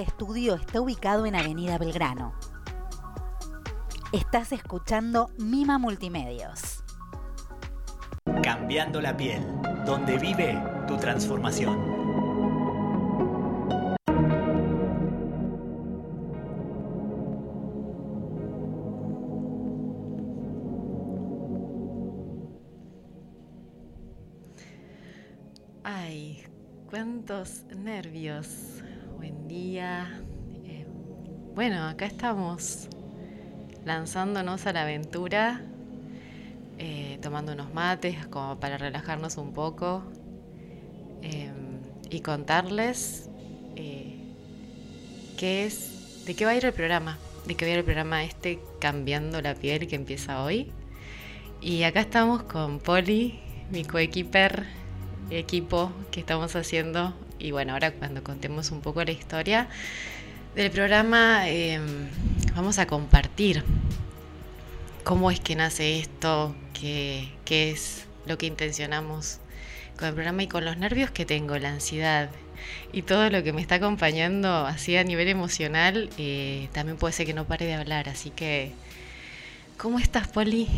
Estudio está ubicado en Avenida Belgrano. Estás escuchando Mima Multimedios. Cambiando la piel, donde vive tu transformación. Ay, cuántos nervios. Eh, bueno, acá estamos lanzándonos a la aventura, eh, tomando unos mates como para relajarnos un poco eh, y contarles qué es, de qué va a ir el programa, de qué va a ir el programa este Cambiando la piel que empieza hoy. Y acá estamos con Poli, mi coequiper equipo que estamos haciendo. Y bueno, ahora cuando contemos un poco la historia del programa, em, vamos a compartir cómo es que nace esto, qué, qué es lo que intencionamos con el programa y con los nervios que tengo, la ansiedad y todo lo que me está acompañando así a nivel emocional, eh, también puede ser que no pare de hablar. Así que, ¿cómo estás, Poli?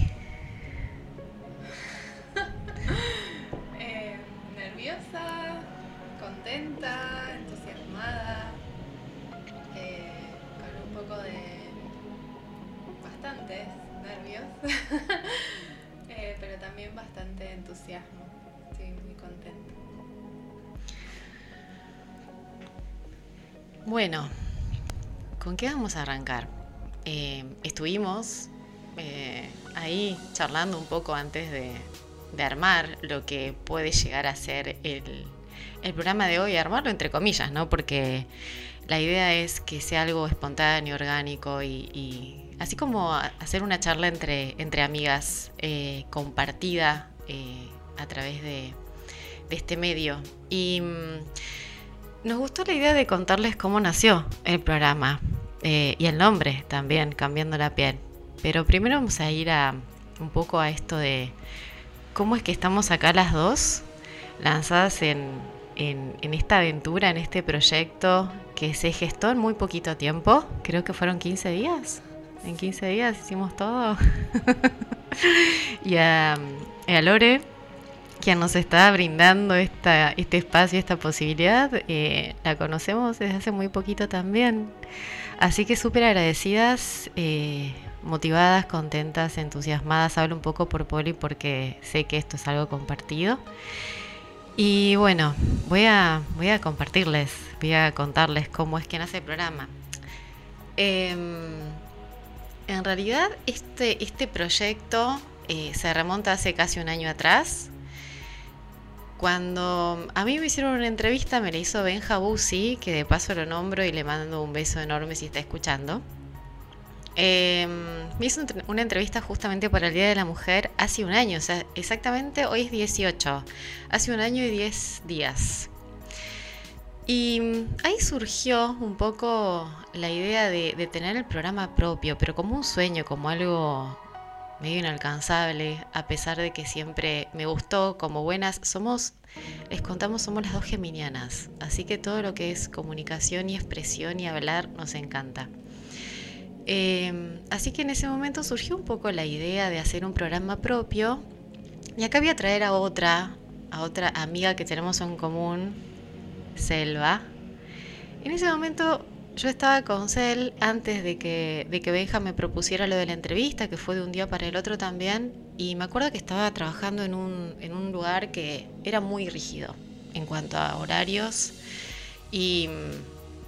Eh, pero también bastante entusiasmo. Estoy muy contenta. Bueno, ¿con qué vamos a arrancar? Eh, estuvimos eh, ahí charlando un poco antes de, armar lo que puede llegar a ser el, programa de hoy, armarlo entre comillas, ¿no? Porque la idea es que sea algo espontáneo, orgánico y así como hacer una charla entre, entre amigas eh, compartida eh, a través de, este medio. Y mm, nos gustó la idea de contarles cómo nació el programa eh, y el nombre también, cambiando la piel. Pero primero vamos a ir a un poco a esto de cómo es que estamos acá las dos, lanzadas en, en, en, esta aventura, en este proyecto que se gestó en muy poquito tiempo, creo que fueron 15 días. En 15 días hicimos todo. y, a, Lore, quien nos está brindando esta, este espacio, esta posibilidad, eh, la conocemos desde hace muy poquito también. Así que súper agradecidas, eh, motivadas, contentas, entusiasmadas. Hablo un poco por Poli porque sé que esto es algo compartido. Y bueno, voy a, voy a compartirles, voy a contarles cómo es que nace el programa. Eh, en realidad este, este proyecto eh, se remonta hace casi un año atrás. Cuando a mí me hicieron una entrevista, me la hizo Benja Bussi, que de paso lo nombro y le mando un beso enorme si está escuchando. Em, me hizo una entrevista justamente para el Día de la Mujer hace un año, o sea, exactamente hoy es 18, hace un año y 10 días. Y ahí surgió un poco la idea de, tener el programa propio, pero como un sueño, como algo medio inalcanzable, a pesar de que siempre me gustó, como buenas, somos, les contamos, somos las dos geminianas, así que todo lo que es comunicación y expresión y hablar nos encanta. Em, así que en ese momento surgió un poco la idea de hacer un programa propio. Y acá voy a traer a otra, a otra amiga que tenemos en común, Selva. En ese momento yo estaba con Cel antes de que, de que Benja me propusiera lo de la entrevista, que fue de un día para el otro también, y me acuerdo que estaba trabajando en un, en un lugar que era muy rígido en cuanto a horarios y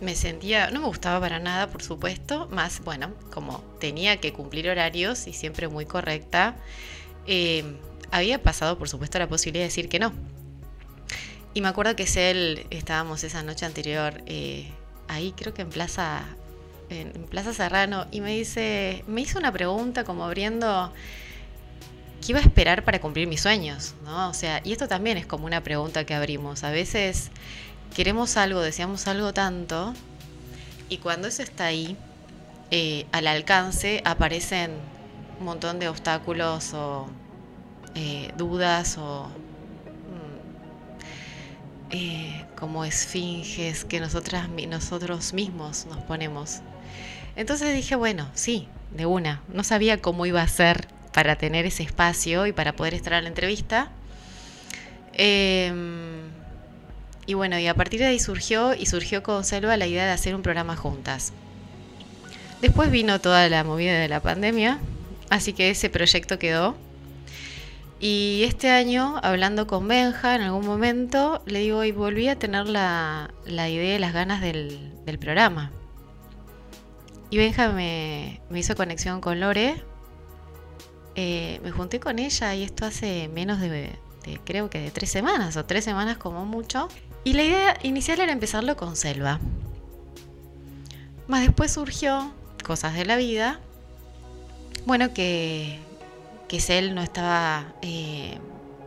me sentía, no me gustaba para nada, por supuesto, más, bueno, como tenía que cumplir horarios y siempre muy correcta, eh, había pasado, por supuesto, la posibilidad de decir que no. Y me acuerdo que Cel, estábamos esa noche anterior eh, ahí, creo que en Plaza, en, Plaza Serrano, y me dice, me hizo una pregunta como abriendo qué iba a esperar para cumplir mis sueños, ¿no? O sea, y esto también es como una pregunta que abrimos. A veces queremos algo, deseamos algo tanto, y cuando eso está ahí, eh, al alcance, aparecen un montón de obstáculos o eh, dudas o eh, como esfinges que nosotras, nosotros mismos nos ponemos. Entonces dije, bueno, sí, de una. No sabía cómo iba a ser para tener ese espacio y para poder estar a la entrevista. Em, y bueno, y a partir de ahí surgió y surgió con Selva la idea de hacer un programa juntas. Después vino toda la movida de la pandemia, así que ese proyecto quedó. Y este año, hablando con Benja en algún momento, le digo, y volví a tener la, idea y las ganas del, programa. Y Benja me, hizo conexión con Lore. Eh, me junté con ella y esto hace menos de, creo que de tres semanas, o tres semanas como mucho. Y la idea inicial era empezarlo con Selva. Más después surgió cosas de la vida. Bueno, que, que Cel no estaba eh,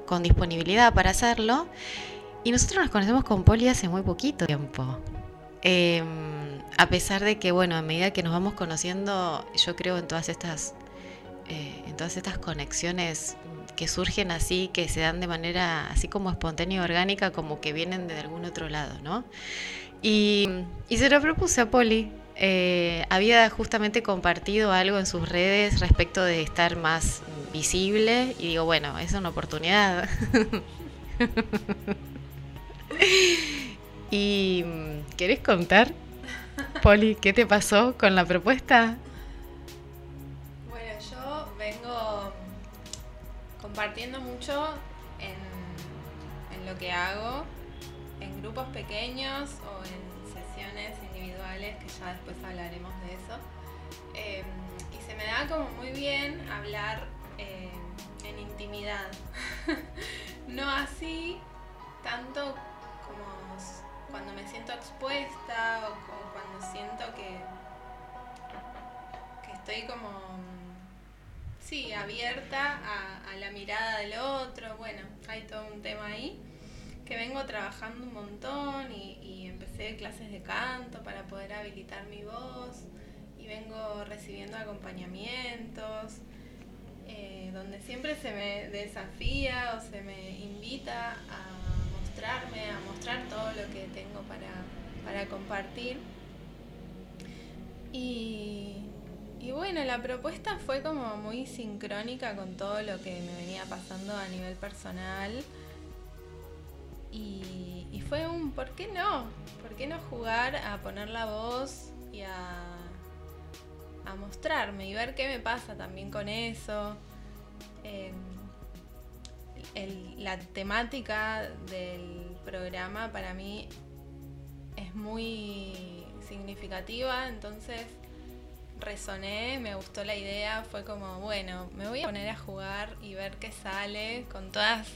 con disponibilidad para hacerlo. Y nosotros nos conocemos con Poli hace muy poquito tiempo. Em, a pesar de que, bueno, a medida que nos vamos conociendo, yo creo en todas estas, eh, en todas estas conexiones que surgen así, que se dan de manera así como espontánea y orgánica, como que vienen de algún otro lado, ¿no? Y, y se lo propuse a Poli. Eh, había justamente compartido algo en sus redes respecto de estar más visible y digo, bueno, es una oportunidad. y ¿querés contar, Poli, qué te pasó con la propuesta? compartiendo mucho en, lo que hago, en grupos pequeños ya después hablaremos de eso. Em, y se me da como muy bien hablar em, en intimidad. no así tanto como cuando me siento expuesta o, cuando siento que, que estoy como sí, abierta a, la mirada del otro. Bueno, hay todo un tema ahí que vengo trabajando un montón y, empecé clases de canto para poder habilitar mi voz y vengo recibiendo acompañamientos. Eh, donde siempre se me desafía o se me invita a mostrarme, a mostrar todo lo que tengo para, para compartir. Y, y bueno, la propuesta fue como muy sincrónica con todo lo que me venía pasando a nivel personal. Y, fue un, ¿por qué no? ¿Por qué no jugar a poner la voz y a, a mostrarme y ver qué me pasa también con eso? Em, la temática del programa para mí es muy significativa, entonces resoné, me gustó la idea, fue como, bueno, me voy a poner a jugar y ver qué sale con todas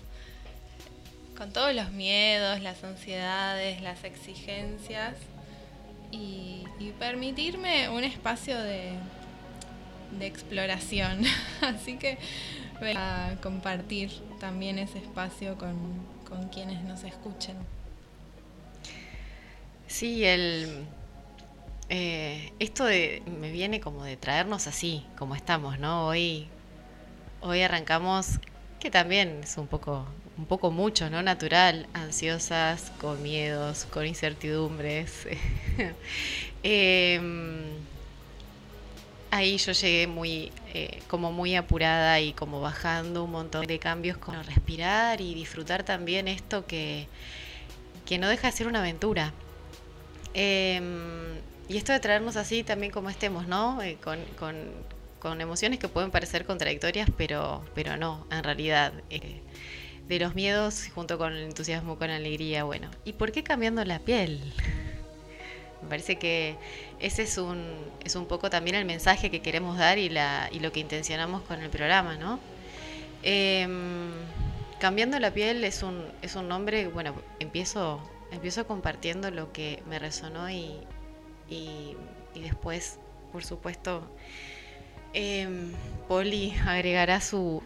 con todos los miedos, las ansiedades, las exigencias y, permitirme un espacio de, exploración. Así que voy a compartir también ese espacio con, con quienes nos escuchen. Sí, el, eh, esto de, me viene como de traernos así, como estamos, ¿no? Hoy, hoy arrancamos, que también es un poco, un poco mucho, ¿no? Natural, ansiosas, con miedos, con incertidumbres. Em, ahí yo llegué muy, eh, como muy apurada y como bajando un montón de cambios, con respirar y disfrutar también esto que, que no deja de ser una aventura. Eh, y esto de traernos así también como estemos, ¿no? Eh, con, con, emociones que pueden parecer contradictorias, pero, pero no, en realidad. Eh, de los miedos junto con el entusiasmo, con alegría, bueno. ¿Y por qué cambiando la piel? Me parece que ese es un, es un poco también el mensaje que queremos dar y, la, y lo que intencionamos con el programa, ¿no? Em, cambiando la piel es un, es un nombre, bueno, empiezo, empiezo compartiendo lo que me resonó y, y, después, por supuesto, em, Poli agregará su,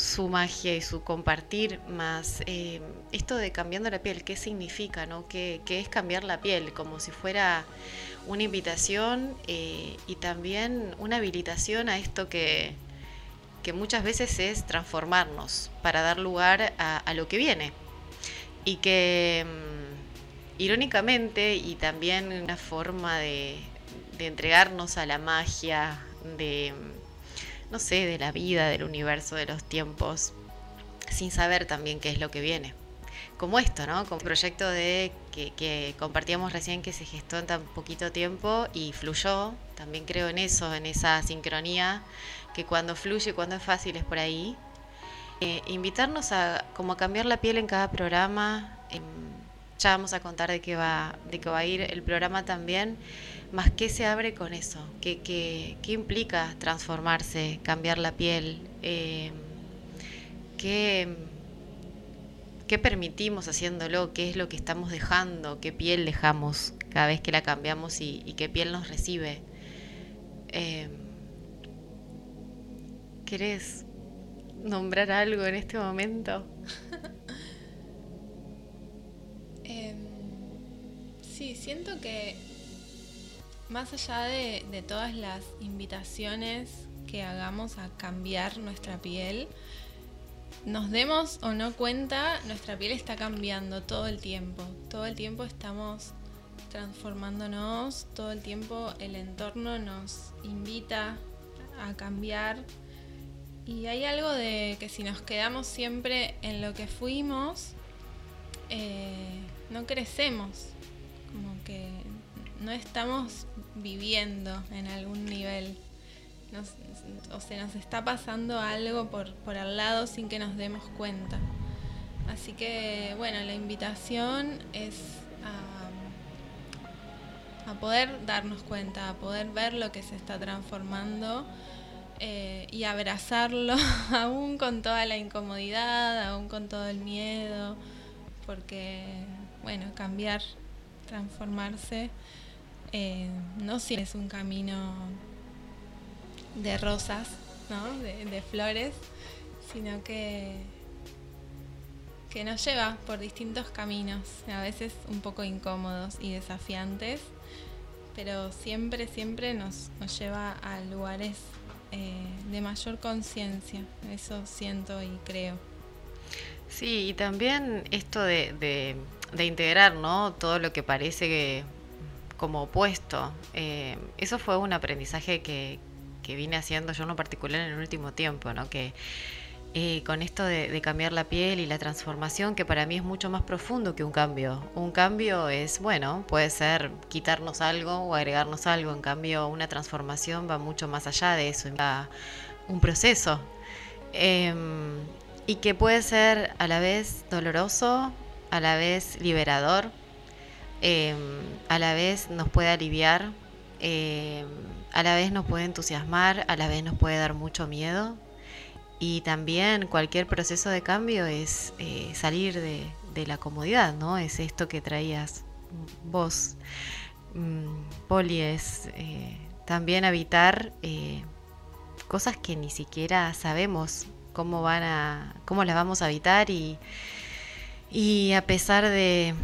su magia y su compartir más em, esto de cambiando la piel, ¿qué significa? No? ¿Qué, es cambiar la piel? Como si fuera una invitación eh, y también una habilitación a esto que, que, muchas veces es transformarnos para dar lugar a, a lo que viene. Y que em, irónicamente y también una forma de, de entregarnos a la magia, de, no sé, de la vida, del universo, de los tiempos, sin saber también qué es lo que viene. Como esto, ¿no? Como proyecto de que, que compartíamos recién que se gestó en tan poquito tiempo y fluyó. También creo en eso, en esa sincronía, que cuando fluye, cuando es fácil es por ahí. Eh, invitarnos a como cambiar la piel en cada programa. Em, ya vamos a contar de qué va, de qué va a ir el programa también. Más qué se abre con eso, qué, qué, qué implica transformarse, cambiar la piel, eh, qué, qué permitimos haciéndolo, qué es lo que estamos dejando, qué piel dejamos cada vez que la cambiamos y, y qué piel nos recibe. Eh, ¿Querés nombrar algo en este momento? Em, sí, siento que más allá de, todas las invitaciones que hagamos a cambiar nuestra piel, nos demos o no cuenta, nuestra piel está cambiando todo el tiempo. Todo el tiempo estamos transformándonos, todo el tiempo el entorno nos invita a cambiar. Y hay algo de que si nos quedamos siempre en lo que fuimos, eh, no crecemos. Como que no estamos viviendo en algún nivel. O se nos está pasando algo por, por al lado sin que nos demos cuenta. Así que, bueno, la invitación es a, a poder darnos cuenta, a poder ver lo que se está transformando eh, y abrazarlo, aún con toda la incomodidad, aún con todo el miedo, porque, bueno, cambiar, transformarse, eh, no siempre es un camino de rosas, ¿no? de, flores, sino que, que nos lleva por distintos caminos, a veces un poco incómodos y desafiantes, pero siempre, siempre nos, nos lleva a lugares eh, de mayor conciencia, eso siento y creo. Sí, y también esto de, de- de integrar, ¿no? Todo lo que parece que- como opuesto. Eh, eso fue un aprendizaje que, que vine haciendo yo en lo particular en el último tiempo, ¿no? Que eh, con esto de, cambiar la piel y la transformación, que para mí es mucho más profundo que un cambio. Un cambio es, bueno, puede ser quitarnos algo o agregarnos algo. En cambio, una transformación va mucho más allá de eso, va un proceso. Em, y que puede ser a la vez doloroso, a la vez liberador, em, a la vez nos puede aliviar, em, a la vez nos puede entusiasmar, a la vez nos puede dar mucho miedo. Y también cualquier proceso de cambio es eh, salir de, la comodidad, ¿no? Es esto que traías vos, mm, Poli, es eh, también habitar eh, cosas que ni siquiera sabemos cómo van a, cómo las vamos a habitar y, y a pesar de,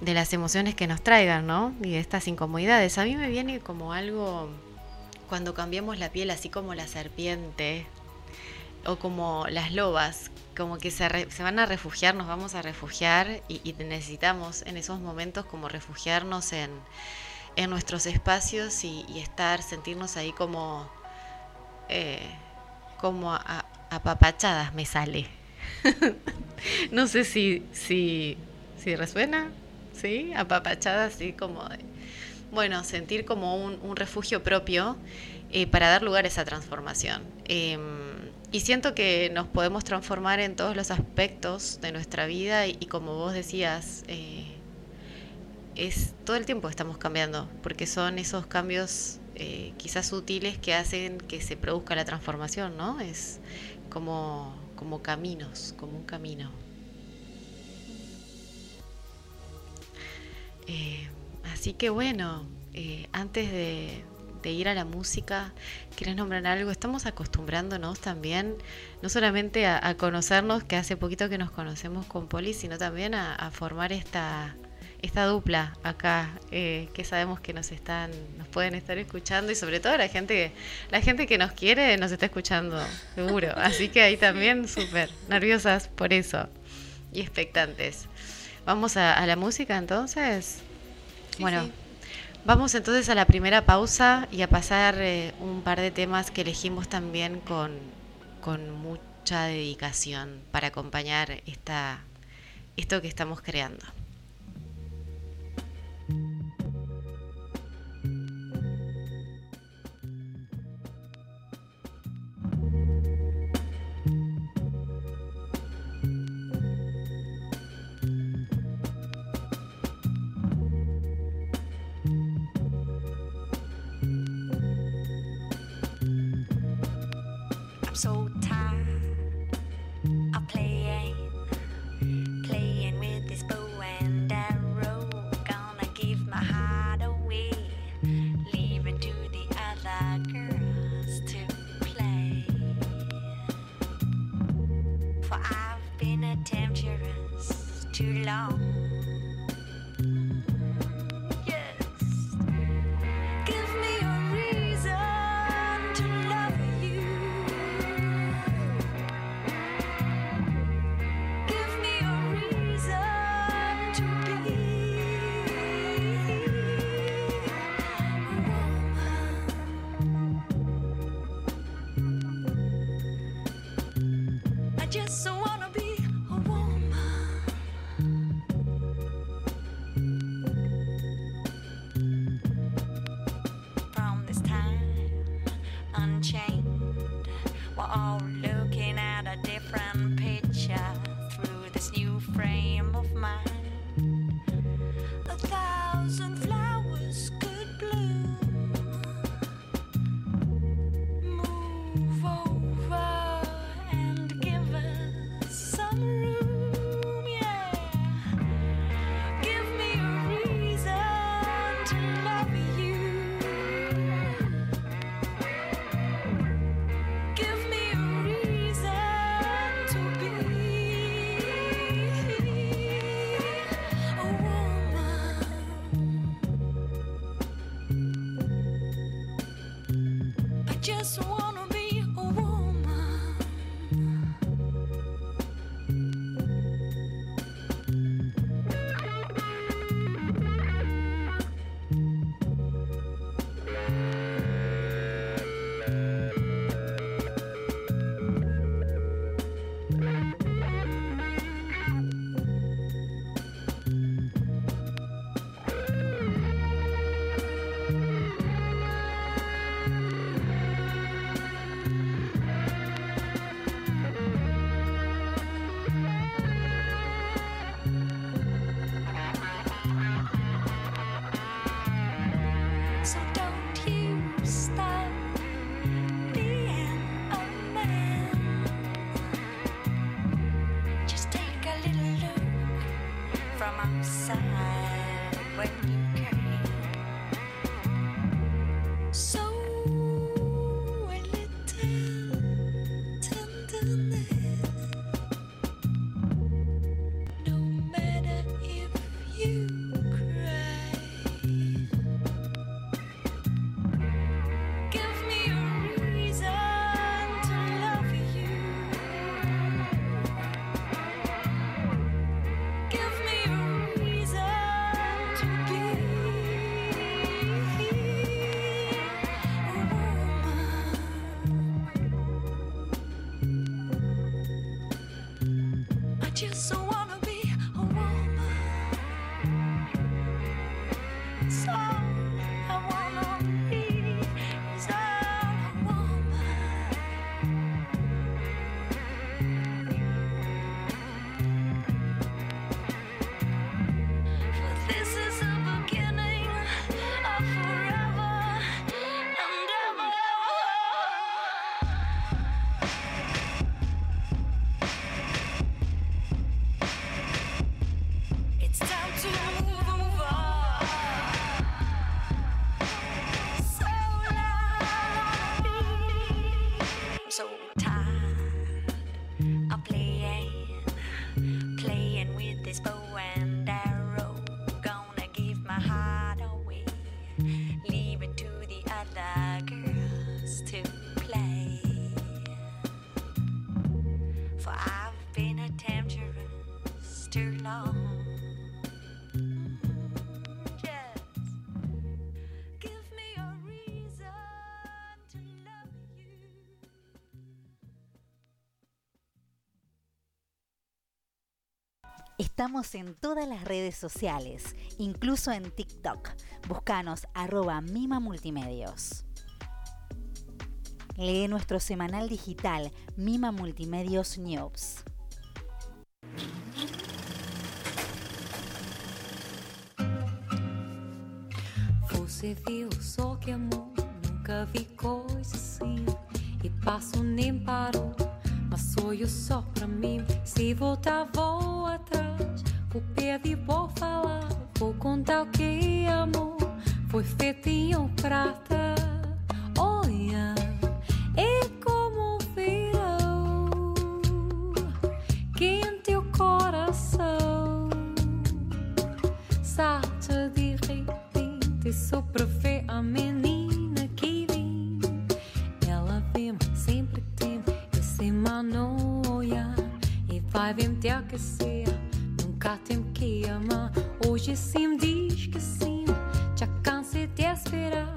las emociones que nos traigan, ¿no? Y de estas incomodidades. A mí me viene como algo cuando cambiamos la piel, así como la serpiente o como las lobas, como que se, van a refugiar, nos vamos a refugiar y, necesitamos en esos momentos como refugiarnos en, nuestros espacios y, estar, sentirnos ahí como, eh, como a- apapachadas me sale. no sé si, si, si resuena, ¿sí? Apapachadas, así como de, bueno, sentir como un, refugio propio eh, para dar lugar a esa transformación. Em, y siento que nos podemos transformar en todos los aspectos de nuestra vida y, y como vos decías, eh, es todo el tiempo estamos cambiando, porque son esos cambios eh, quizás sutiles que hacen que se produzca la transformación, ¿no? Es como, como caminos, como un camino. Eh, así que bueno, eh, antes de, ir a la música, ¿querés nombrar algo? Estamos acostumbrándonos también, no solamente a, conocernos, que hace poquito que nos conocemos con Poli, sino también a formar esta, esta dupla acá, eh, que sabemos que nos están, nos pueden estar escuchando y sobre todo la gente, que, la gente que nos quiere nos está escuchando, seguro. Así que ahí también súper nerviosas por eso y expectantes. Vamos a, la música entonces. Sí, bueno, vamos entonces a la primera pausa y a pasar eh, un par de temas que elegimos también con, con mucha dedicación para acompañar esta, esto que estamos creando. from outside when you en todas las redes sociales, incluso en TikTok. Búscanos arroba Mima Multimedios. Lee nuestro semanal digital Mima Multimedios News. Só que amor, nunca vi. E mas só atrás. Vou pedir, vou falar. Vou contar o que amor foi feito em prata. Olha, é como virou que em teu coração salta de repente pra ver a menina que vem. Ela vem, sempre tem esse manoia e vai vem te aquecer. Tem que amar. Hoje sim diz que sim. Já cansei de esperar.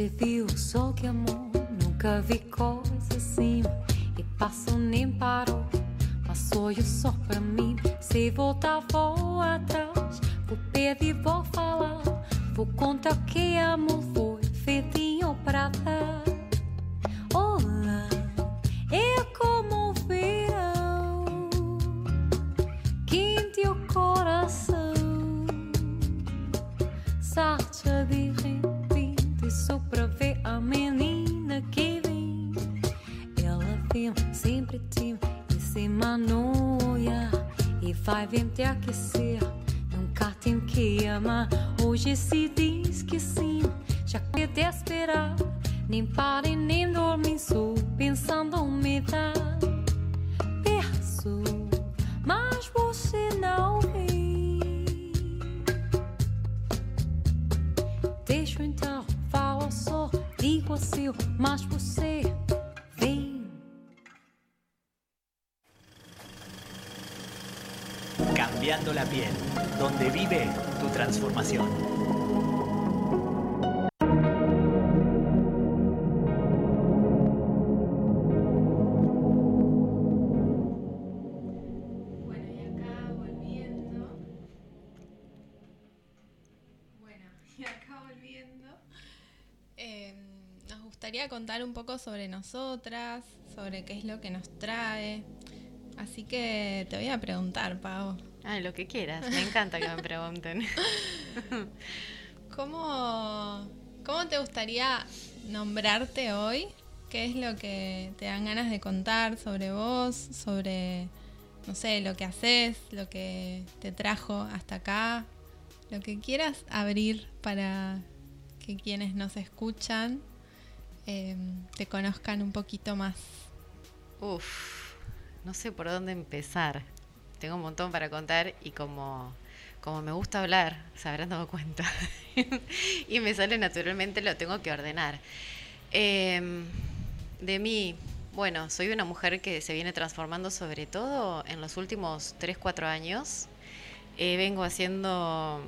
Você viu só que amor, nunca vi coisa assim. E passo nem parou, mas sonho só pra mim. Se voltar, vou La piel, donde vive tu transformación. Bueno, y acá volviendo. Bueno, y acá volviendo. eh, nos gustaría contar un poco sobre nosotras, sobre qué es lo que nos trae. Así que te voy a preguntar, Pau. Ah, lo que quieras. Me encanta que me pregunten. ¿Cómo, ¿Cómo te gustaría nombrarte hoy? ¿Qué es lo que te dan ganas de contar sobre vos, sobre, no sé, lo que haces, lo que te trajo hasta acá? Lo que quieras abrir para que quienes nos escuchan eh, te conozcan un poquito más. Uf, no sé por dónde empezar. Tengo un montón para contar y como, como me gusta hablar, se habrán dado cuenta. y me sale naturalmente, lo tengo que ordenar. Em, de mí, bueno, soy una mujer que se viene transformando sobre todo en los últimos 3-4 años. eh, vengo haciendo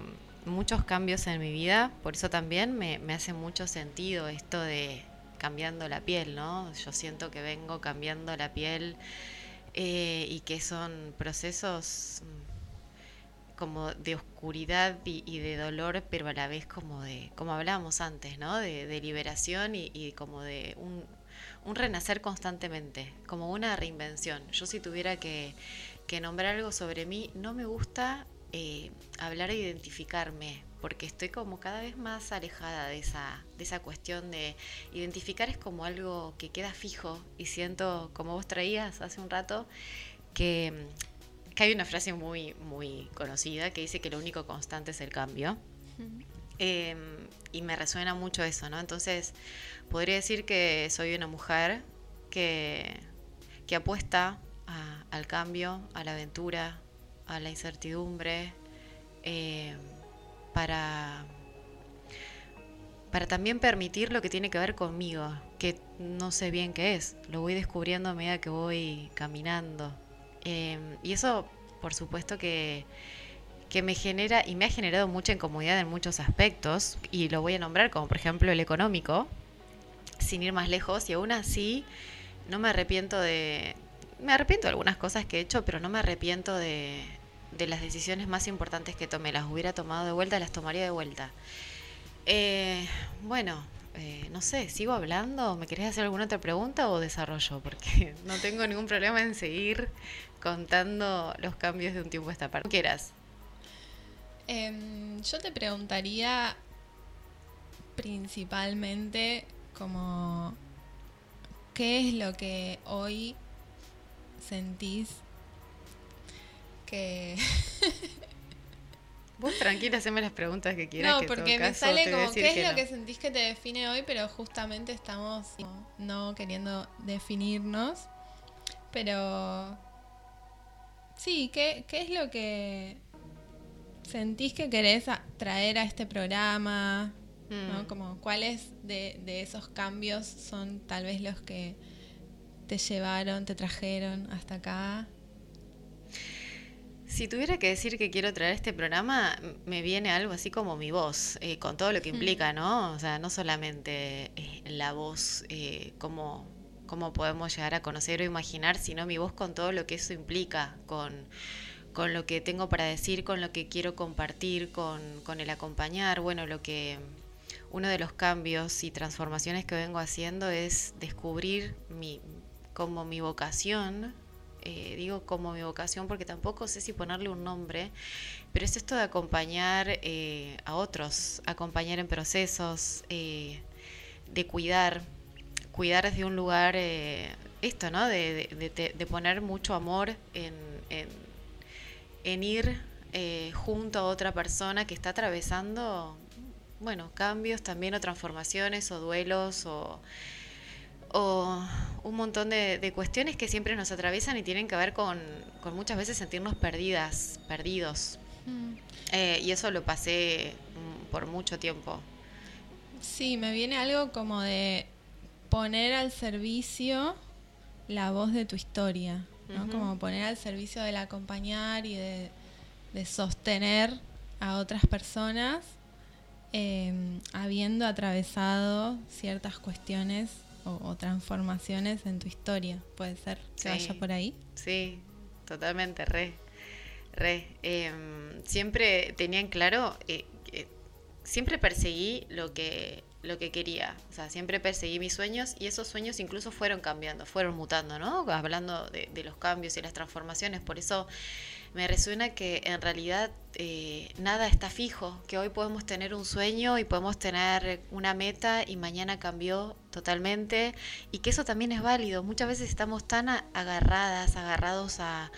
muchos cambios en mi vida, por eso también me, me hace mucho sentido esto de cambiando la piel, ¿no? Yo siento que vengo cambiando la piel eh, y que son procesos mm, como de oscuridad y, de dolor, pero a la vez como de, como hablábamos antes, ¿no? De, liberación y, como de un, renacer constantemente, como una reinvención. Yo si tuviera que, que nombrar algo sobre mí, no me gusta eh, hablar de identificarme, porque estoy como cada vez más alejada de esa, de esa cuestión de identificar es como algo que queda fijo y siento, como vos traías hace un rato, que, que hay una frase muy, muy conocida que dice que lo único constante es el cambio. Eh, y me resuena mucho eso, ¿no? Entonces, podría decir que soy una mujer que, que apuesta a- al cambio, a la aventura, a la incertidumbre, eh, para, para también permitir lo que tiene que ver conmigo, que no sé bien qué es, lo voy descubriendo a medida que voy caminando. Eh, y eso, por supuesto que, que me genera y me ha generado mucha incomodidad en muchos aspectos, y lo voy a nombrar como por ejemplo el económico, sin ir más lejos, y aún así no me arrepiento de... Me arrepiento de algunas cosas que he hecho, pero no me arrepiento de, de las decisiones más importantes que tomé. Las hubiera tomado de vuelta, las tomaría de vuelta. Eh, bueno, eh, no sé, ¿sigo hablando? ¿Me querés hacer alguna otra pregunta o desarrollo? Porque no tengo ningún problema en seguir contando los cambios de un tiempo a esta parte. Quieras. Em, yo te preguntaría principalmente como qué es lo que hoy sentís que Vos tranquila, haceme las preguntas que quieras. no que porque me caso sale como qué es que lo no. que sentís que te define hoy pero justamente estamos no queriendo definirnos pero sí qué, qué es lo que sentís que querés traer a este programa ¿no? Mm. Como cuáles de, de esos cambios son tal vez los que te llevaron, te trajeron hasta acá. Si tuviera que decir que quiero traer este programa, me viene algo así como mi voz, eh, con todo lo que implica, ¿no? O sea, no solamente eh, la voz, eh, como, como podemos llegar a conocer o imaginar, sino mi voz con todo lo que eso implica, con, con lo que tengo para decir, con lo que quiero compartir, con, con el acompañar. Bueno, lo que uno de los cambios y transformaciones que vengo haciendo es descubrir mi, como mi vocación, eh, digo como mi vocación porque tampoco sé si ponerle un nombre, pero es esto de acompañar eh, a otros, acompañar en procesos, eh, de cuidar, cuidar desde un lugar, eh, esto, ¿no? De, poner mucho amor en, en, en ir junto a otra persona que está atravesando, bueno, cambios también o transformaciones o duelos o o un montón de, de cuestiones que siempre nos atraviesan y tienen que ver con, con muchas veces sentirnos perdidas, perdidos. Eh, y eso lo pasé mm, por mucho tiempo. Sí, me viene algo como de poner al servicio la voz de tu historia, ¿no? Como poner al servicio del acompañar y de, de sostener a otras personas eh, habiendo atravesado ciertas cuestiones o, o transformaciones en tu historia. Puede ser que Sí. vaya por ahí. Sí, totalmente, re. Re. Em, siempre tenía en claro, eh, siempre perseguí lo que, lo que quería. O sea, siempre perseguí mis sueños y esos sueños incluso fueron cambiando, fueron mutando, ¿no? Hablando de, de los cambios y las transformaciones. Por eso me resuena que en realidad eh, nada está fijo, que hoy podemos tener un sueño y podemos tener una meta y mañana cambió totalmente y que eso también es válido. Muchas veces estamos tan agarradas, agarrados a,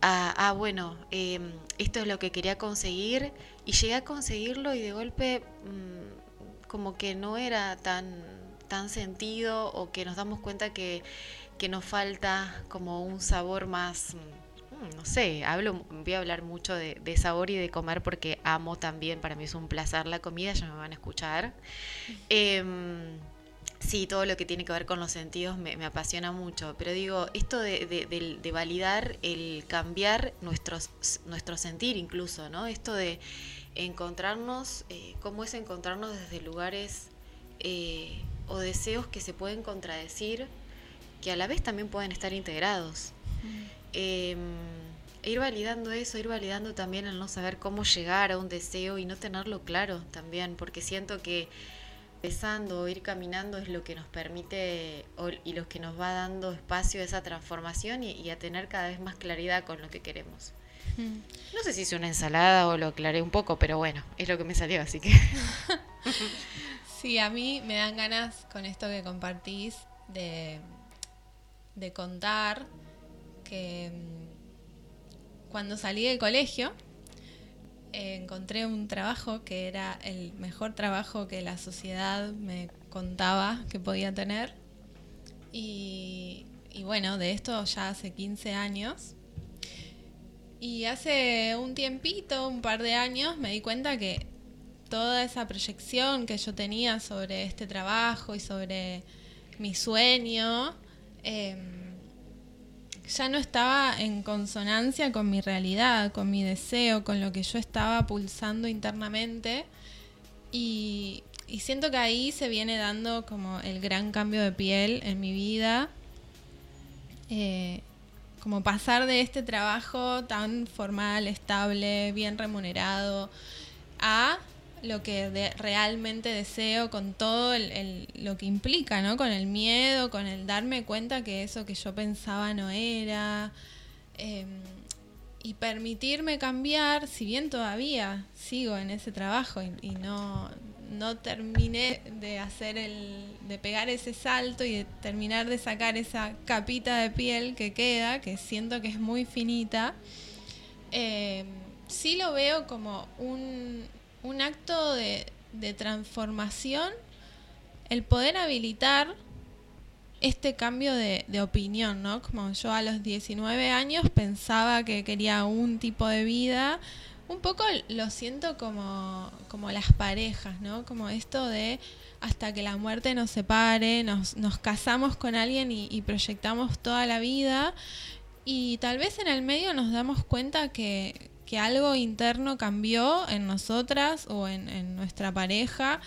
a, a, bueno, em, esto es lo que quería conseguir y llegué a conseguirlo y de golpe mm, como que no era tan, tan sentido o que nos damos cuenta que, que nos falta como un sabor más, mm, no sé, hablo, voy a hablar mucho de, sabor y de comer porque amo también, para mí es un placer la comida, ya me van a escuchar. Em, Sí, todo lo que tiene que ver con los sentidos me, apasiona mucho, pero digo, esto de validar el cambiar nuestros, nuestro sentir incluso, ¿no? Esto de encontrarnos, eh, cómo es encontrarnos desde lugares eh, o deseos que se pueden contradecir, que a la vez también pueden estar integrados. Eh, ir validando eso, ir validando también el no saber cómo llegar a un deseo y no tenerlo claro también, porque siento que empezando o ir caminando es lo que nos permite y lo que nos va dando espacio a esa transformación y, y a tener cada vez más claridad con lo que queremos. No sé si hice una ensalada o lo aclaré un poco, pero bueno, es lo que me salió, así que... Sí, a mí me dan ganas con esto que compartís de, de contar que mm, cuando salí del colegio eh, encontré un trabajo que era el mejor trabajo que la sociedad me contaba que podía tener. Y, bueno, de esto ya hace 15 años. Y hace un tiempito, un par de años, me di cuenta que toda esa proyección que yo tenía sobre este trabajo y sobre mi sueño, eh, ya no estaba en consonancia con mi realidad, con mi deseo, con lo que yo estaba pulsando internamente. Y, y siento que ahí se viene dando como el gran cambio de piel en mi vida. Eh, como pasar de este trabajo tan formal, estable, bien remunerado, a lo que realmente deseo con todo el, lo que implica, ¿no? Con el miedo, con el darme cuenta que eso que yo pensaba no era. eh, y permitirme cambiar, si bien todavía sigo en ese trabajo y, no, no terminé de hacer el, de pegar ese salto y de terminar de sacar esa capita de piel que queda, que siento que es muy finita, eh, sí lo veo como un, un acto de, de transformación, el poder habilitar este cambio de, de opinión, ¿no? Como yo a los 19 años pensaba que quería un tipo de vida, un poco lo siento como, como las parejas, ¿no? Como esto de hasta que la muerte nos separe, nos, nos casamos con alguien y, y proyectamos toda la vida y tal vez en el medio nos damos cuenta que, que algo interno cambió en nosotras o en, nuestra pareja.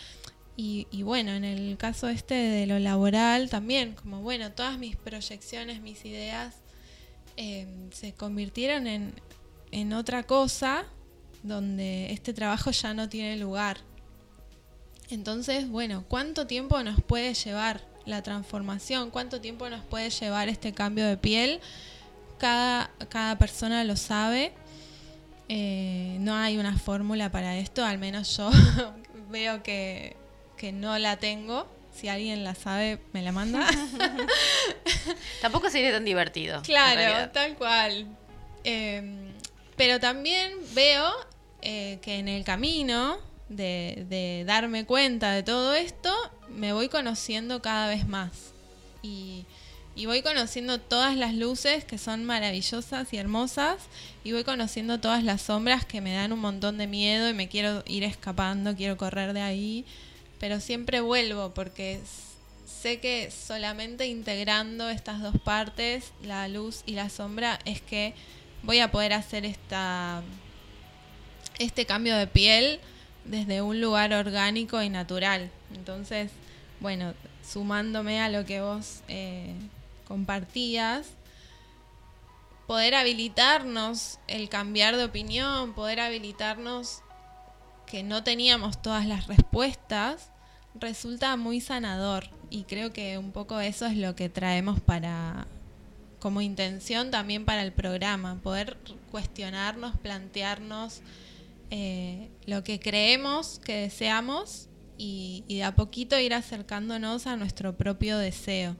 Y, bueno, en el caso este de lo laboral también, como bueno, todas mis proyecciones, mis ideas eh, se convirtieron en, en otra cosa donde este trabajo ya no tiene lugar. Entonces, bueno, ¿cuánto tiempo nos puede llevar la transformación? ¿Cuánto tiempo nos puede llevar este cambio de piel? Cada, cada persona lo sabe. Eh, no hay una fórmula para esto, al menos yo veo que, que no la tengo. Si alguien la sabe, me la manda. Tampoco sería tan divertido. Claro, tal cual. Eh, pero también veo eh, que en el camino de, de darme cuenta de todo esto, me voy conociendo cada vez más. Y, y voy conociendo todas las luces que son maravillosas y hermosas. Y voy conociendo todas las sombras que me dan un montón de miedo y me quiero ir escapando, quiero correr de ahí. Pero siempre vuelvo porque sé que solamente integrando estas dos partes, la luz y la sombra, es que voy a poder hacer esta este cambio de piel desde un lugar orgánico y natural. Entonces, bueno, sumándome a lo que vos eh, compartías, poder habilitarnos el cambiar de opinión, poder habilitarnos que no teníamos todas las respuestas, resulta muy sanador. Y creo que un poco eso es lo que traemos para como intención también para el programa, poder cuestionarnos, plantearnos eh, lo que creemos que deseamos y, y de a poquito ir acercándonos a nuestro propio deseo.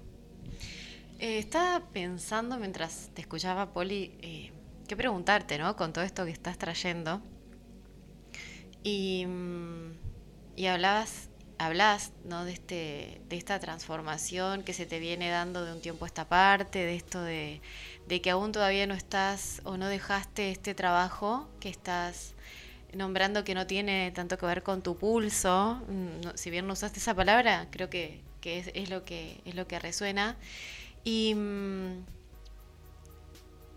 Eh, estaba pensando mientras te escuchaba, Poli, eh, qué preguntarte, ¿no? Con todo esto que estás trayendo. Y, mm, y hablabas, hablas, ¿no? De, este, de esta transformación que se te viene dando de un tiempo a esta parte, de esto de, de que aún todavía no estás o no dejaste este trabajo que estás nombrando que no tiene tanto que ver con tu pulso. Mm, si bien no usaste esa palabra, creo que que es lo que es lo que resuena. Y, mm,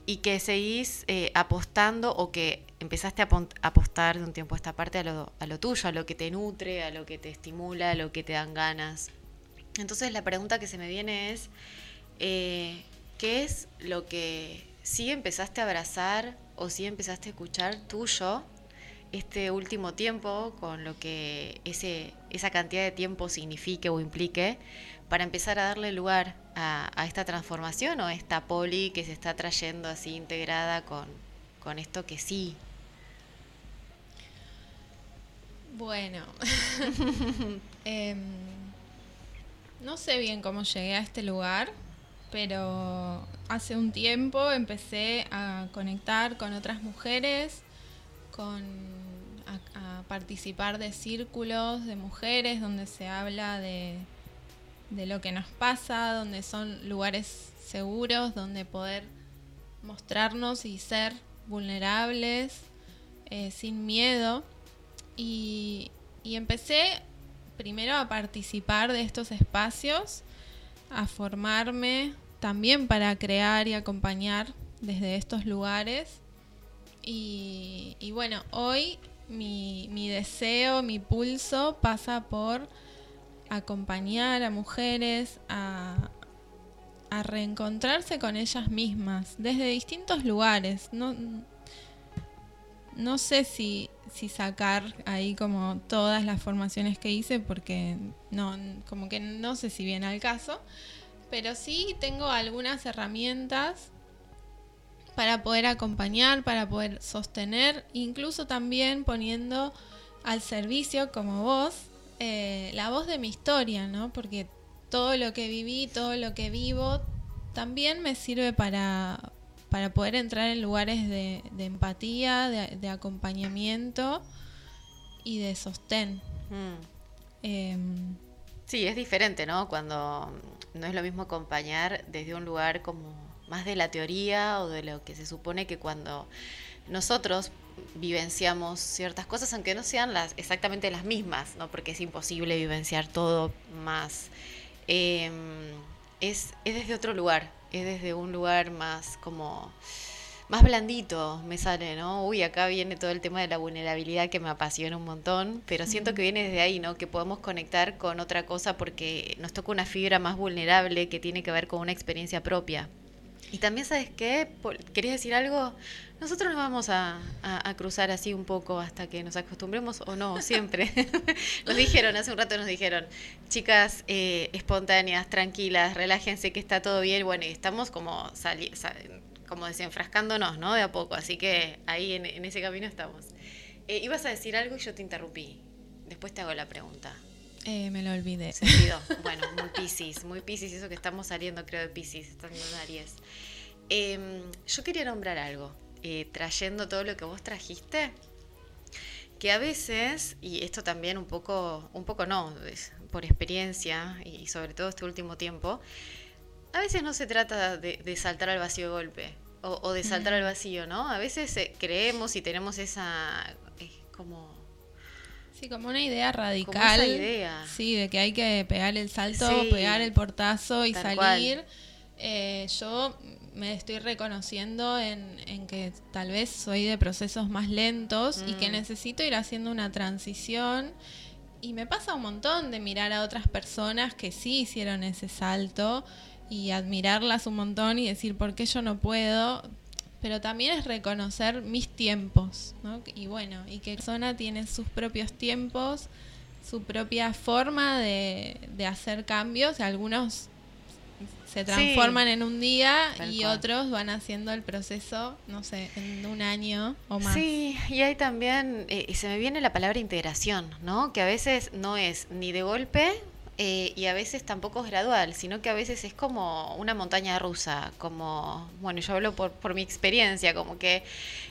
y que seguís eh, apostando o que empezaste a apostar de un tiempo a esta parte a lo, a lo tuyo, a lo que te nutre, a lo que te estimula, a lo que te dan ganas. Entonces la pregunta que se me viene es, eh, ¿qué es lo que sí empezaste a abrazar o sí empezaste a escuchar tuyo este último tiempo con lo que ese, esa cantidad de tiempo signifique o implique para empezar a darle lugar a, esta transformación o a esta poli que se está trayendo así integrada con, con esto que sí. Bueno, Em, no sé bien cómo llegué a este lugar, pero hace un tiempo empecé a conectar con otras mujeres, con a participar de círculos de mujeres donde se habla de, de lo que nos pasa, donde son lugares seguros, donde poder mostrarnos y ser vulnerables eh, sin miedo. Y, y empecé primero a participar de estos espacios, a formarme también para crear y acompañar desde estos lugares. Y, y bueno, hoy mi, mi deseo, mi pulso pasa por acompañar a mujeres a, reencontrarse con ellas mismas desde distintos lugares. No, no sé si, si sacar ahí como todas las formaciones que hice porque no, como que no sé si viene al caso, pero sí tengo algunas herramientas para poder acompañar, para poder sostener, incluso también poniendo al servicio como voz eh, la voz de mi historia, ¿no? Porque todo lo que viví, todo lo que vivo, también me sirve para, para poder entrar en lugares de, de empatía, de, de acompañamiento y de sostén. Mm. Em, Sí, es diferente, ¿no? Cuando no es lo mismo acompañar desde un lugar como más de la teoría o de lo que se supone que cuando nosotros vivenciamos ciertas cosas, aunque no sean las exactamente las mismas, ¿no? Porque es imposible vivenciar todo más. Eh, es, es desde otro lugar, es desde un lugar más como más blandito me sale, ¿no? Uy, acá viene todo el tema de la vulnerabilidad que me apasiona un montón, pero siento que viene desde ahí, ¿no? Que podemos conectar con otra cosa porque nos toca una fibra más vulnerable que tiene que ver con una experiencia propia. Y también, ¿sabes qué? ¿Querías decir algo? Nosotros nos vamos a, cruzar así un poco hasta que nos acostumbremos o no, siempre. nos dijeron, hace un rato nos dijeron, chicas eh, espontáneas, tranquilas, relájense que está todo bien. Bueno, y estamos como, como desenfrascándonos, ¿no? De a poco, así que ahí en, en ese camino estamos. Eh, ibas a decir algo y yo te interrumpí. Después te hago la pregunta. Eh, me lo olvidé. Se olvidó. Bueno, muy Piscis, muy Piscis, eso que estamos saliendo, creo, de Piscis, estando en Aries. Em, yo quería nombrar algo, eh, trayendo todo lo que vos trajiste, que a veces, y esto también un poco, un poco no, es por experiencia y sobre todo este último tiempo, a veces no se trata de, de saltar al vacío de golpe o, o de saltar al vacío, ¿no? A veces eh, creemos y tenemos esa, como Sí, como una idea radical. idea. Sí, de que hay que pegar el salto, Sí. pegar el portazo y salir. Eh, yo me estoy reconociendo en, en que tal vez soy de procesos más lentos y que Mm. necesito ir haciendo una transición. Y me pasa un montón de mirar a otras personas que sí hicieron ese salto y admirarlas un montón y decir, ¿por qué yo no puedo? Pero también es reconocer mis tiempos, ¿no? Y bueno, y que persona tiene sus propios tiempos, su propia forma de, de hacer cambios. Algunos se transforman en un día y cual. otros van haciendo el proceso, no sé, en un año o más. Sí, y hay también, eh, y se me viene la palabra integración, ¿no? Que a veces no es ni de golpe eh, y a veces tampoco es gradual, sino que a veces es como una montaña rusa, como, bueno, yo hablo por, por mi experiencia, como que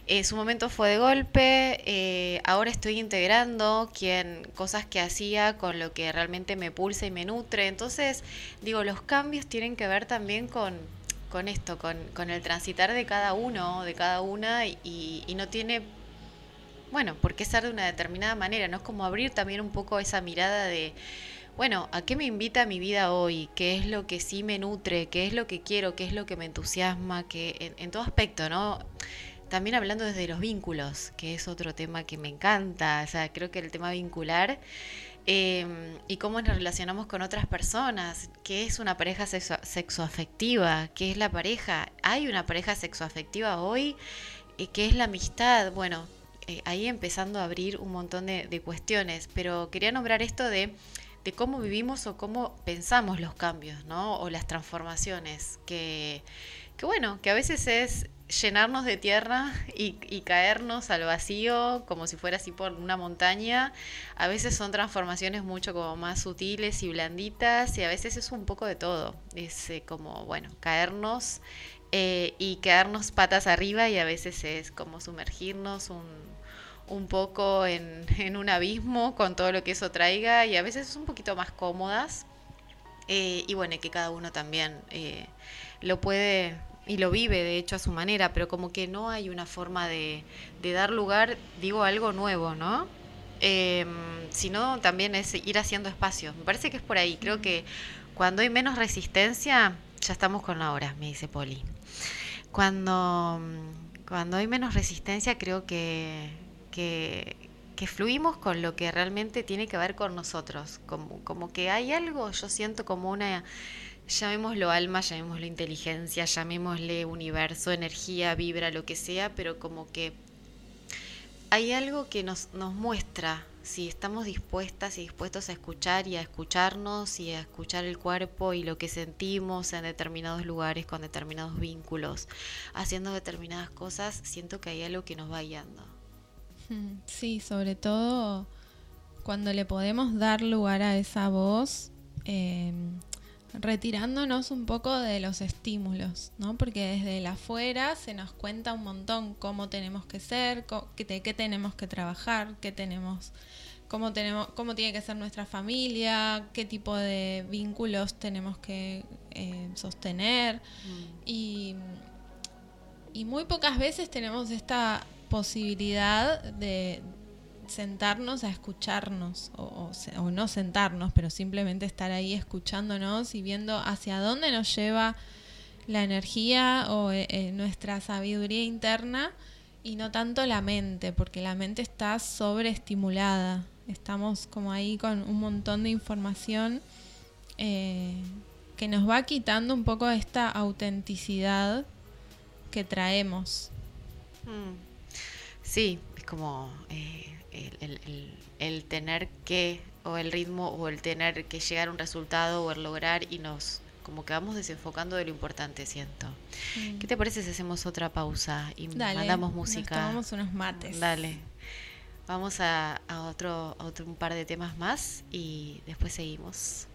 eh, su momento fue de golpe, eh, ahora estoy integrando quien, cosas que hacía con lo que realmente me pulsa y me nutre, entonces digo, los cambios tienen que ver también con con esto, con, con el transitar de cada uno, de cada una, y, y no tiene, bueno, por qué ser de una determinada manera, ¿no? Es como abrir también un poco esa mirada de, bueno, ¿a qué me invita mi vida hoy? ¿Qué es lo que sí me nutre? ¿Qué es lo que quiero? ¿Qué es lo que me entusiasma? Que en, todo aspecto, ¿no? También hablando desde los vínculos, que es otro tema que me encanta. O sea, creo que el tema vincular eh, y cómo nos relacionamos con otras personas, qué es una pareja sexo sexoafectiva, qué es la pareja, hay una pareja sexoafectiva hoy, qué es la amistad, bueno, eh, ahí empezando a abrir un montón de cuestiones, pero quería nombrar esto de, de, cómo vivimos o cómo pensamos los cambios, ¿no? O las transformaciones, que, que bueno, que a veces es llenarnos de tierra y, y, caernos al vacío como si fuera así por una montaña. A veces son transformaciones mucho como más sutiles y blanditas y a veces es un poco de todo. Es eh, como, bueno, caernos eh, y quedarnos patas arriba y a veces es como sumergirnos un, un poco en, un abismo con todo lo que eso traiga y a veces es un poquito más cómodas. Eh, y bueno, que cada uno también lo puede y lo vive de hecho a su manera, pero como que no hay una forma de, dar lugar, digo, a algo nuevo, ¿no? Eh, sino también es ir haciendo espacios. Me parece que es por ahí. Creo que cuando hay menos resistencia, ya estamos con la hora, me dice Poli. Cuando, cuando hay menos resistencia, creo que, que, fluimos con lo que realmente tiene que ver con nosotros. Como, como que hay algo, yo siento como una llamémoslo alma, llamémoslo inteligencia, llamémosle universo, energía, vibra, lo que sea, pero como que hay algo que nos, nos muestra si estamos dispuestas y dispuestos a escuchar y a escucharnos y a escuchar el cuerpo y lo que sentimos en determinados lugares, con determinados vínculos, haciendo determinadas cosas, siento que hay algo que nos va guiando. Sí, sobre todo cuando le podemos dar lugar a esa voz. Eh, retirándonos un poco de los estímulos, ¿no? Porque desde el afuera se nos cuenta un montón cómo tenemos que ser, qué tenemos que trabajar, qué tenemos, cómo tenemos, cómo tiene que ser nuestra familia, qué tipo de vínculos tenemos que eh, sostener mm. y, y muy pocas veces tenemos esta posibilidad de, sentarnos a escucharnos, o, no sentarnos, pero simplemente estar ahí escuchándonos y viendo hacia dónde nos lleva la energía o eh, eh, nuestra sabiduría interna y no tanto la mente, porque la mente está sobreestimulada. Estamos como ahí con un montón de información eh, que nos va quitando un poco esta autenticidad que traemos. Mm. Sí, es como eh, el, el, el, tener que, o el ritmo, o el tener que llegar a un resultado, o el lograr, y nos como que vamos desenfocando de lo importante, siento. Mm. ¿Qué te parece si hacemos otra pausa y Dale, mandamos música? Nos tomamos unos mates. Dale. Vamos a, a, otro, a otro un par de temas más y después seguimos.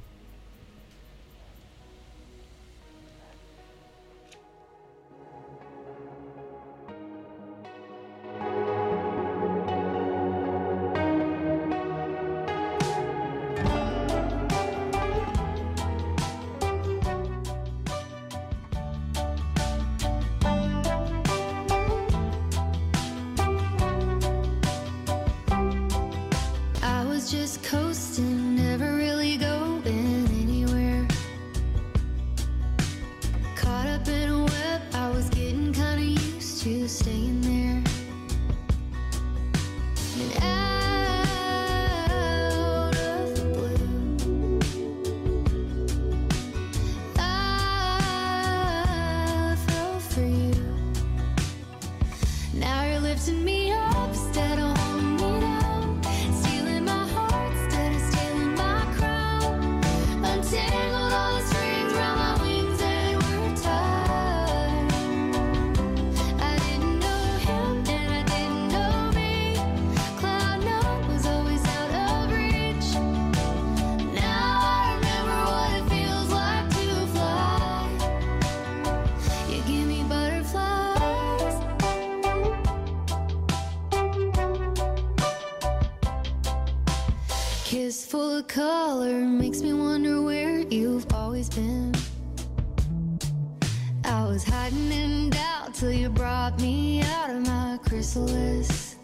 chrysalis.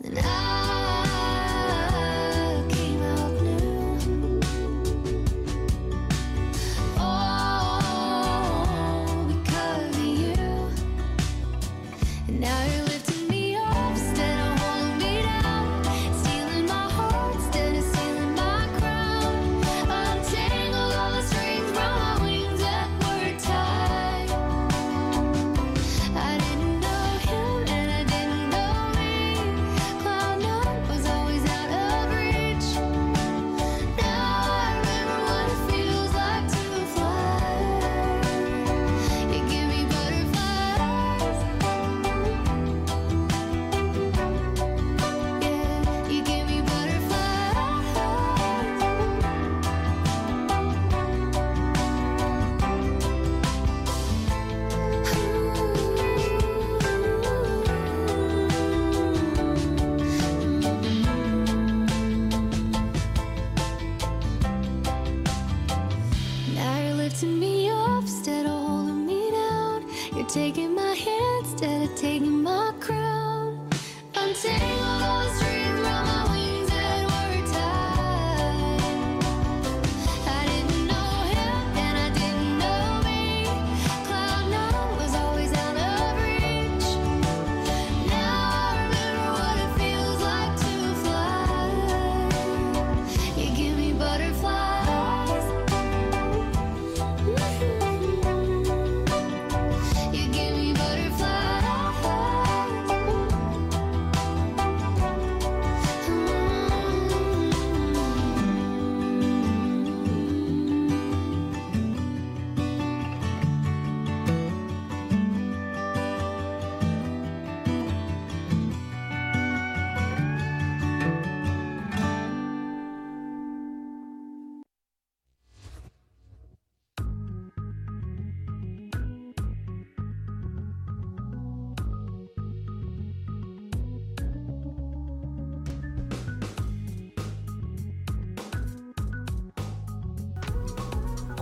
Then I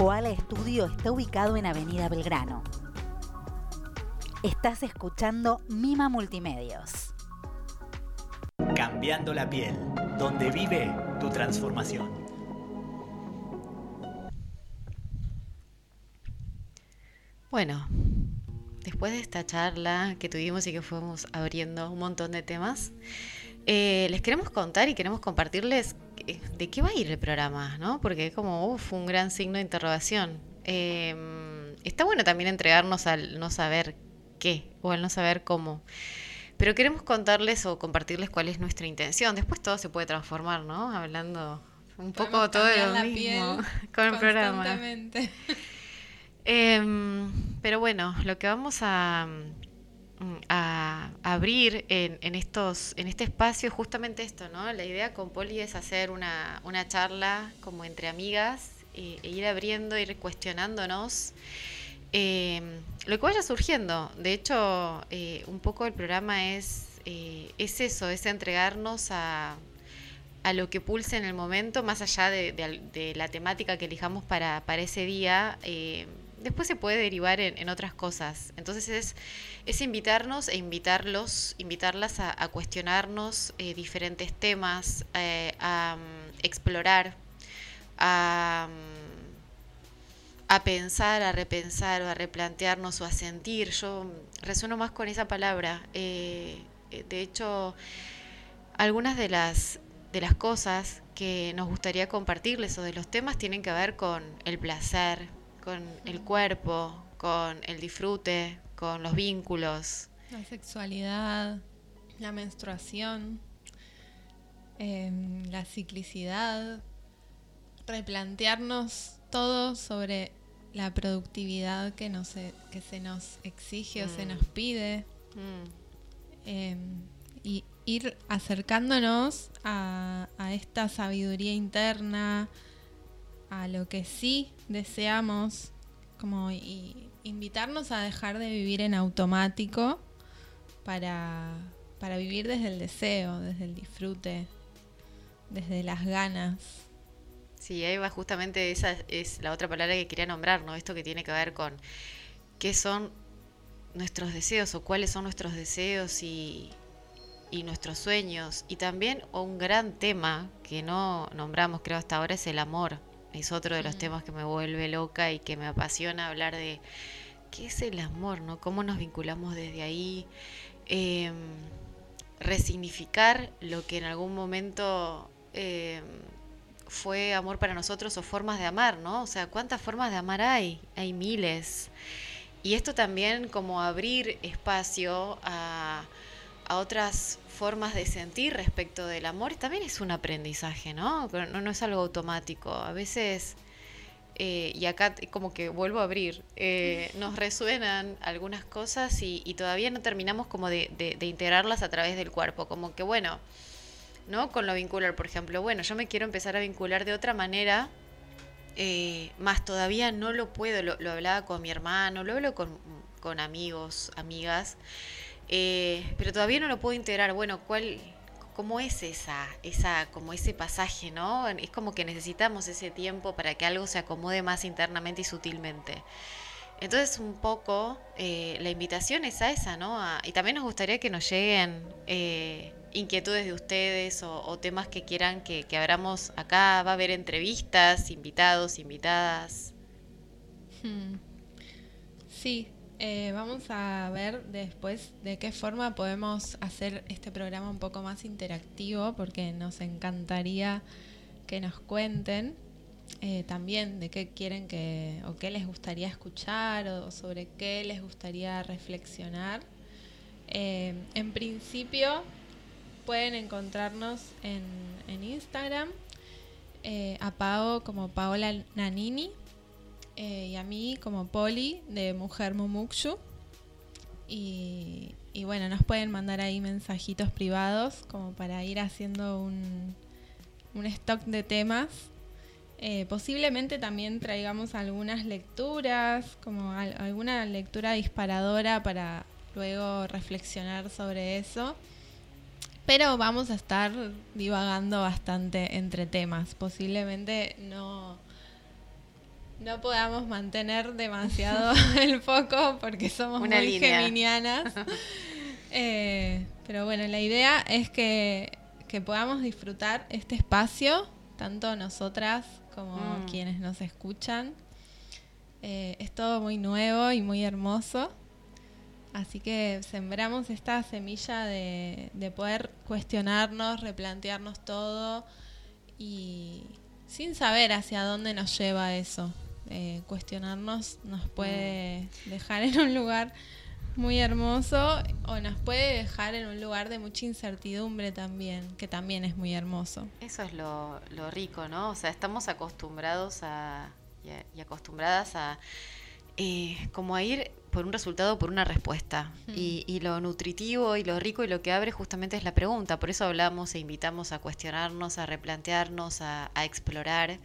Koala Estudio está ubicado en Avenida Belgrano. Estás escuchando Mima Multimedios. Cambiando la piel, donde vive tu transformación. Bueno, después de esta charla que tuvimos y que fuimos abriendo un montón de temas, eh, les queremos contar y queremos compartirles de qué va a ir el programa, ¿no? Porque es como uf, un gran signo de interrogación. Eh, está bueno también entregarnos al no saber qué o al no saber cómo. Pero queremos contarles o compartirles cuál es nuestra intención. Después todo se puede transformar, ¿no? Hablando un poco Podemos todo de lo mismo con el programa. Em, pero bueno, lo que vamos a, a abrir en, estos, en este espacio es justamente esto, ¿no? La idea con Poli es hacer una, una charla como entre amigas e, ir abriendo, ir cuestionándonos em, lo que vaya surgiendo. De hecho, eh, un poco el programa es, eh, es eso, es entregarnos a, a lo que pulse en el momento, más allá de, la temática que elijamos para, para ese día, eh, después se puede derivar en, otras cosas. Entonces es, es invitarnos e invitarlos, invitarlas a, cuestionarnos eh, diferentes temas, eh, a mm, explorar, a, mm, a pensar, a repensar o a replantearnos o a sentir. Yo resueno más con esa palabra. Eh, de hecho, algunas de las, de las cosas que nos gustaría compartirles o de los temas tienen que ver con el placer, con el cuerpo, con el disfrute, con los vínculos. La sexualidad, la menstruación, em, la ciclicidad, replantearnos todo sobre la productividad que, nos, e- que se nos exige o se Mm. nos pide. Mm, em, y ir acercándonos a, a esta sabiduría interna, a lo que sí deseamos, como invitarnos a dejar de vivir en automático para, para vivir desde el deseo, desde el disfrute, desde las ganas. Sí, ahí va justamente esa es la otra palabra que quería nombrar, ¿no? Esto que tiene que ver con qué son nuestros deseos o cuáles son nuestros deseos y, y nuestros sueños. Y también un gran tema que no nombramos creo hasta ahora es el amor. Es otro de los Mm. temas que me vuelve loca y que me apasiona hablar de qué es el amor, ¿no? Cómo nos vinculamos desde ahí. Em, resignificar lo que en algún momento em, fue amor para nosotros o formas de amar, ¿no? O sea, ¿cuántas formas de amar hay? Hay miles. Y esto también como abrir espacio a, a otras formas de sentir respecto del amor también es un aprendizaje, ¿no? No, no es algo automático. A veces, eh, y acá como que vuelvo a abrir, eh, nos resuenan algunas cosas y, y todavía no terminamos como de, de- de integrarlas a través del cuerpo. Como que bueno, ¿no? Con lo vincular, por ejemplo, bueno, yo me quiero empezar a vincular de otra manera, eh, más todavía no lo puedo, lo, lo hablaba con mi hermano, lo hablo con, con amigos, amigas, eh, pero todavía no lo puedo integrar. Bueno, ¿cuál, cómo es esa, esa, como ese pasaje, ¿no? Es como que necesitamos ese tiempo para que algo se acomode más internamente y sutilmente. Entonces, un poco eh, la invitación es a esa, ¿no? Y también nos gustaría que nos lleguen eh, inquietudes de ustedes o, o temas que quieran que, que abramos acá. Va a haber entrevistas, invitados, invitadas. Hmm. Sí, eh, vamos a ver después de qué forma podemos hacer este programa un poco más interactivo, porque nos encantaría que nos cuenten eh, también de qué quieren que, o qué les gustaría escuchar, o sobre qué les gustaría reflexionar. Eh, en principio, pueden encontrarnos en, en Instagram, a Pao como Paola Nanini eh, y a mí como Poli de Mujer Mumukshu. Y, bueno, nos pueden mandar ahí mensajitos privados como para ir haciendo un, un stock de temas. Eh, posiblemente también traigamos algunas lecturas, como al- alguna lectura disparadora para luego reflexionar sobre eso. Pero vamos a estar divagando bastante entre temas. Posiblemente no, no podamos mantener demasiado el foco porque somos Una muy línea. geminianas. Eh, pero bueno, la idea es que, que podamos disfrutar este espacio, tanto nosotras como Mm. quienes nos escuchan. Eh, es todo muy nuevo y muy hermoso. Así que sembramos esta semilla de, de poder cuestionarnos, replantearnos todo y sin saber hacia dónde nos lleva eso. Eh, cuestionarnos nos puede dejar en un lugar muy hermoso o nos puede dejar en un lugar de mucha incertidumbre también, que también es muy hermoso. Eso es lo, lo rico, ¿no? O sea, estamos acostumbrados a, y, a- y acostumbradas a eh, como a ir por un resultado, por una respuesta. Y, y lo nutritivo y lo rico y lo que abre justamente es la pregunta. Por eso hablamos e invitamos a cuestionarnos, a replantearnos, a, a explorar.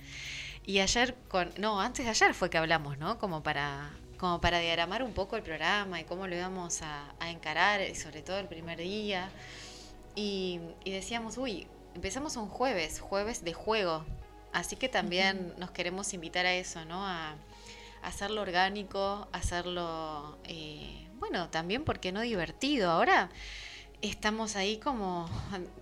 Y ayer, con, no, antes de ayer fue que hablamos, ¿no? Como para, como para diagramar un poco el programa y cómo lo íbamos a, a encarar, y sobre todo el primer día. Y, y decíamos, uy, empezamos un jueves, jueves de juego. Así que también nos queremos invitar a eso, ¿no? A, a hacerlo orgánico, hacerlo, eh, bueno, también, porque no divertido? Ahora estamos ahí como,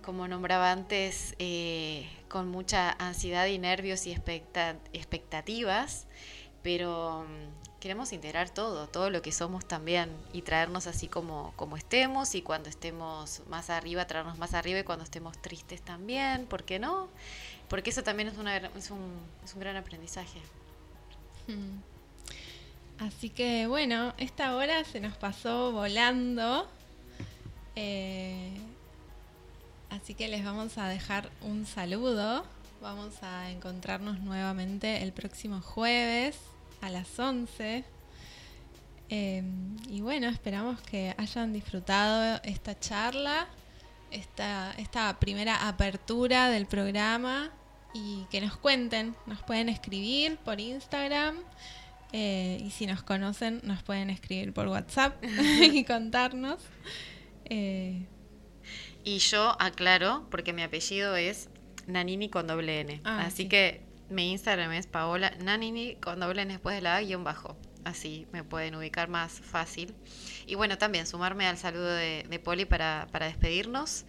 como nombraba antes, eh, con mucha ansiedad y nervios y expecta- expectativas, pero mm, queremos integrar todo, todo lo que somos también y traernos así como, como estemos y cuando estemos más arriba, traernos más arriba y cuando estemos tristes también, ¿por qué no? Porque eso también es, una, es, un, es un gran aprendizaje. Mm. Así que bueno, esta hora se nos pasó volando. Eh, así que les vamos a dejar un saludo. Vamos a encontrarnos nuevamente el próximo jueves a las 11. Eh, y bueno, esperamos que hayan disfrutado esta charla, esta, esta primera apertura del programa y que nos cuenten, nos pueden escribir por Instagram eh, y si nos conocen nos pueden escribir por WhatsApp y contarnos. Eh, Y yo aclaro, porque mi apellido es Nanini con doble N. Ah, Así sí. que mi Instagram es Paola Nanini con doble N después de la A guion bajo. Así me pueden ubicar más fácil. Y bueno, también sumarme al saludo de, de Poli para, para despedirnos.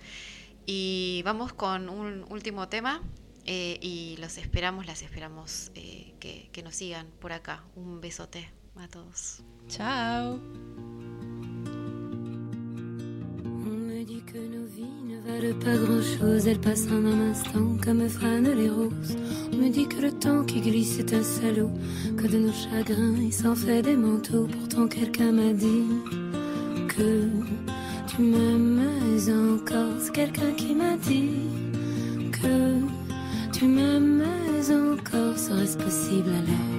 Y vamos con un último tema. eh, y los esperamos, las esperamos eh, que, que nos sigan por acá. Un besote a todos. chao. On me dit que nos vies ne valent pas grand-chose, elles passent en un instant comme fanent les roses. On me dit que le temps qui glisse est un salaud, que de nos chagrins il s'en fait des manteaux. Pourtant quelqu'un m'a dit que tu m'aimes encore. C'est quelqu'un qui m'a dit que tu m'aimes encore. Serait-ce possible alors?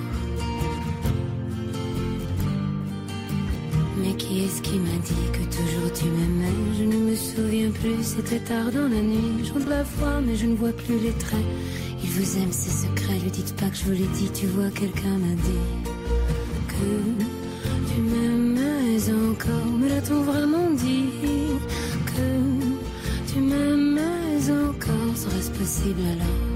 Mais qui est-ce qui m'a dit que toujours tu m'aimais? Je ne me souviens plus, c'était tard dans la nuit. Je de la foi, mais je ne vois plus les traits. Il vous aime, c'est secret, lui dites pas que je vous l'ai dit. Tu vois, quelqu'un m'a dit que tu m'aimais encore. Me l'a-t-on vraiment dit que tu m'aimais encore Serait-ce possible alors?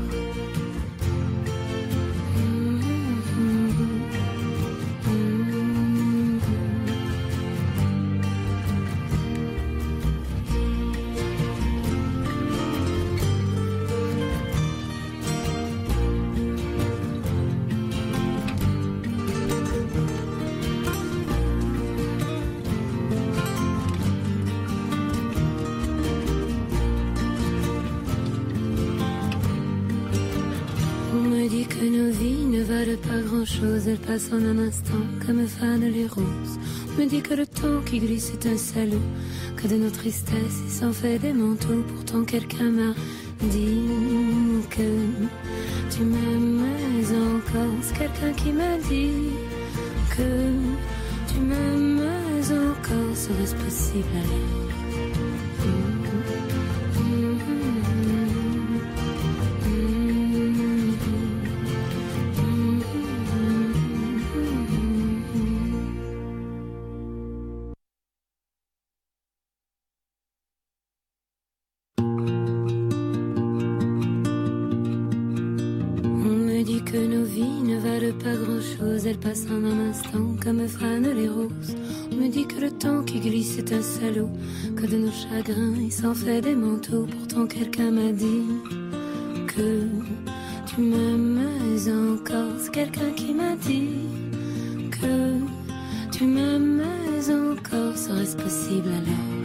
En un instant comme fanent les roses. On me dit que le temps qui glisse est un salaud, que de nos tristesses il s'en fait des manteaux. Pourtant quelqu'un m'a dit que tu m'aimais encore. C'est quelqu'un qui m'a dit que tu m'aimais encore. Serait-ce possible? Que de nos chagrins il s'en fait des manteaux. Pourtant quelqu'un m'a dit que tu m'aimais encore. C'est quelqu'un qui m'a dit que tu m'aimais encore. Serait-ce possible alors?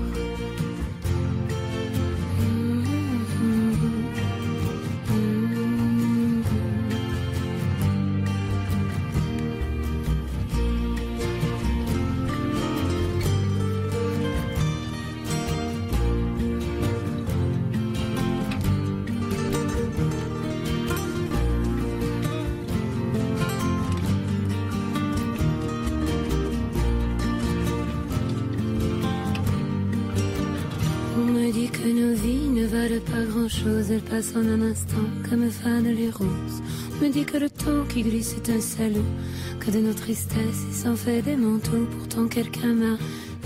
En un instant comme fanent les roses. Me dit que le temps qui glisse est un salaud, que de nos tristesses il s'en fait des manteaux. Pourtant quelqu'un m'a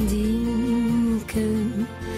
dit que